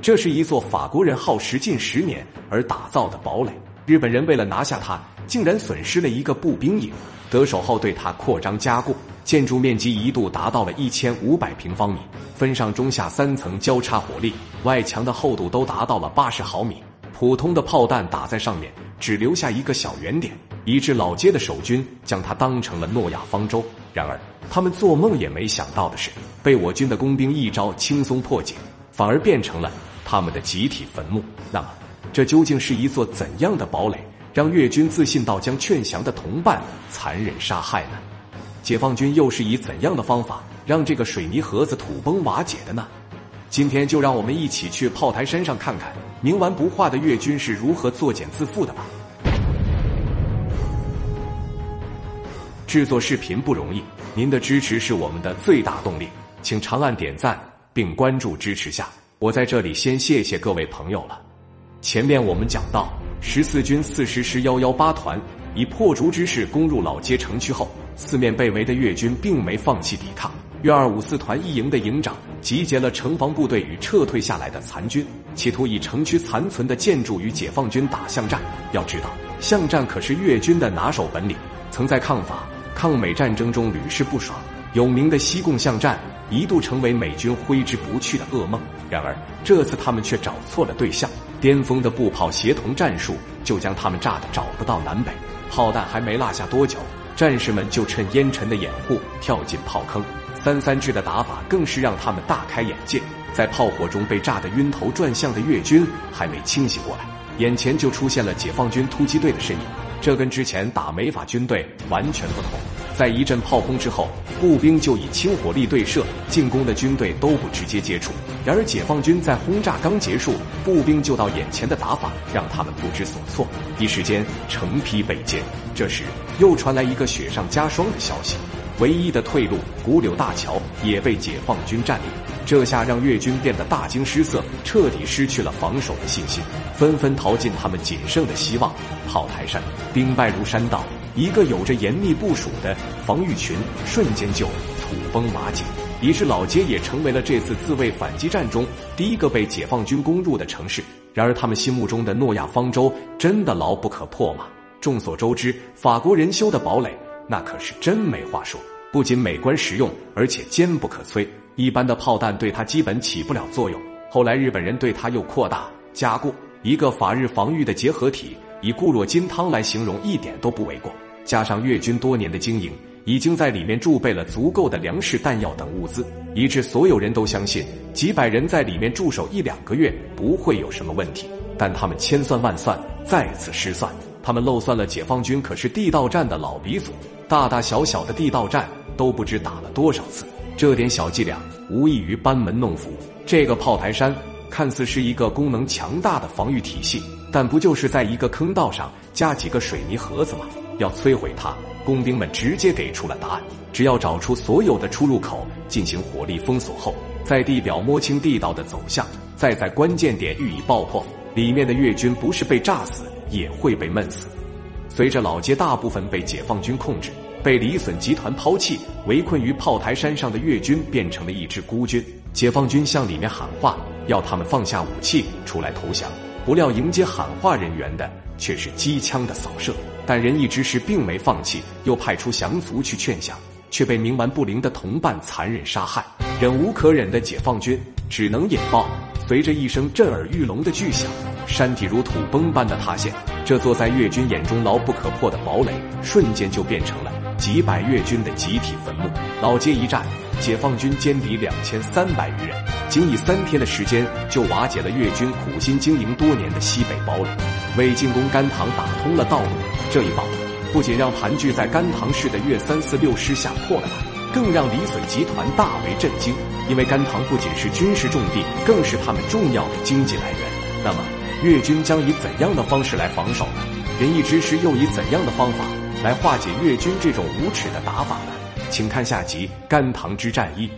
这是一座法国人耗时近十年而打造的堡垒。日本人为了拿下它，竟然损失了一个步兵营。得手后，对它扩张加固，建筑面积一度达到了一千五百平方米，分上中下三层交叉火力，外墙的厚度都达到了八十毫米。普通的炮弹打在上面，只留下一个小圆点，以致老街的守军将它当成了诺亚方舟。然而，他们做梦也没想到的是，被我军的工兵一招轻松破解，反而变成了他们的集体坟墓。那么，这究竟是一座怎样的堡垒，让越军自信到将劝降的同伴残忍杀害呢？解放军又是以怎样的方法让这个水泥盒子土崩瓦解的呢？今天就让我们一起去炮台山上看看冥顽不化的越军是如何作茧自缚的吧。制作视频不容易，您的支持是我们的最大动力，请长按点赞并关注支持下。我在这里先谢谢各位朋友了。前面我们讲到，十四军四十师幺幺八团以破竹之势攻入老街城区后，四面被围的越军并没放弃抵抗。约二五四团一营的营长集结了城防部队与撤退下来的残军，企图以城区残存的建筑与解放军打巷战。要知道，巷战可是越军的拿手本领，曾在抗法。抗美战争中屡试不爽，有名的西贡巷战一度成为美军挥之不去的噩梦。然而这次他们却找错了对象，巅峰的步炮协同战术就将他们炸得找不到南北。炮弹还没落下多久，战士们就趁烟尘的掩护跳进炮坑。三三制的打法更是让他们大开眼界，在炮火中被炸得晕头转向的越军还没清醒过来，眼前就出现了解放军突击队的身影。这跟之前打美法军队完全不同。在一阵炮轰之后，步兵就以轻火力对射，进攻的军队都不直接接触。然而解放军在轰炸刚结束，步兵就到眼前的打法让他们不知所措，一时间成批被歼。这时又传来一个雪上加霜的消息：唯一的退路古柳大桥也被解放军占领。这下让越军变得大惊失色，彻底失去了防守的信心，纷纷逃进他们仅剩的希望——炮台山。兵败如山倒，一个有着严密部署的防御群瞬间就土崩瓦解，以致老街也成为了这次自卫反击战中第一个被解放军攻入的城市。然而，他们心目中的诺亚方舟真的牢不可破吗？众所周知，法国人修的堡垒那可是真没话说，不仅美观实用，而且坚不可摧。一般的炮弹对它基本起不了作用。后来日本人对它又扩大加固，一个法日防御的结合体，以固若金汤来形容一点都不为过。加上越军多年的经营，已经在里面贮备了足够的粮食、弹药等物资，以致所有人都相信几百人在里面驻守一两个月不会有什么问题。但他们千算万算，再次失算。他们漏算了解放军可是地道战的老鼻祖，大大小小的地道战都不知打了多少次。这点小伎俩无异于班门弄斧。这个炮台山看似是一个功能强大的防御体系，但不就是在一个坑道上加几个水泥盒子吗？要摧毁它，工兵们直接给出了答案：只要找出所有的出入口进行火力封锁后，在地表摸清地道的走向，再在关键点予以爆破，里面的越军不是被炸死，也会被闷死。随着老街大部分被解放军控制。被李隼集团抛弃、围困于炮台山上的越军变成了一支孤军。解放军向里面喊话，要他们放下武器，出来投降。不料迎接喊话人员的却是机枪的扫射。但仁义之士并没放弃，又派出降卒去劝降，却被冥顽不灵的同伴残忍杀害。忍无可忍的解放军只能引爆。随着一声震耳欲聋的巨响，山体如土崩般的塌陷。这座在越军眼中牢不可破的堡垒，瞬间就变成了。几百越军的集体坟墓，老街一战，解放军歼敌两千三百余人，仅以三天的时间就瓦解了越军苦心经营多年的西北堡垒，为进攻甘棠打通了道路。这一报不仅让盘踞在甘棠市的粤三四六师吓破了胆，更让李隼集团大为震惊。因为甘棠不仅是军事重地，更是他们重要的经济来源。那么，越军将以怎样的方式来防守呢？仁义之师又以怎样的方法？来化解越军这种无耻的打法呢？请看下集《甘棠之战一》。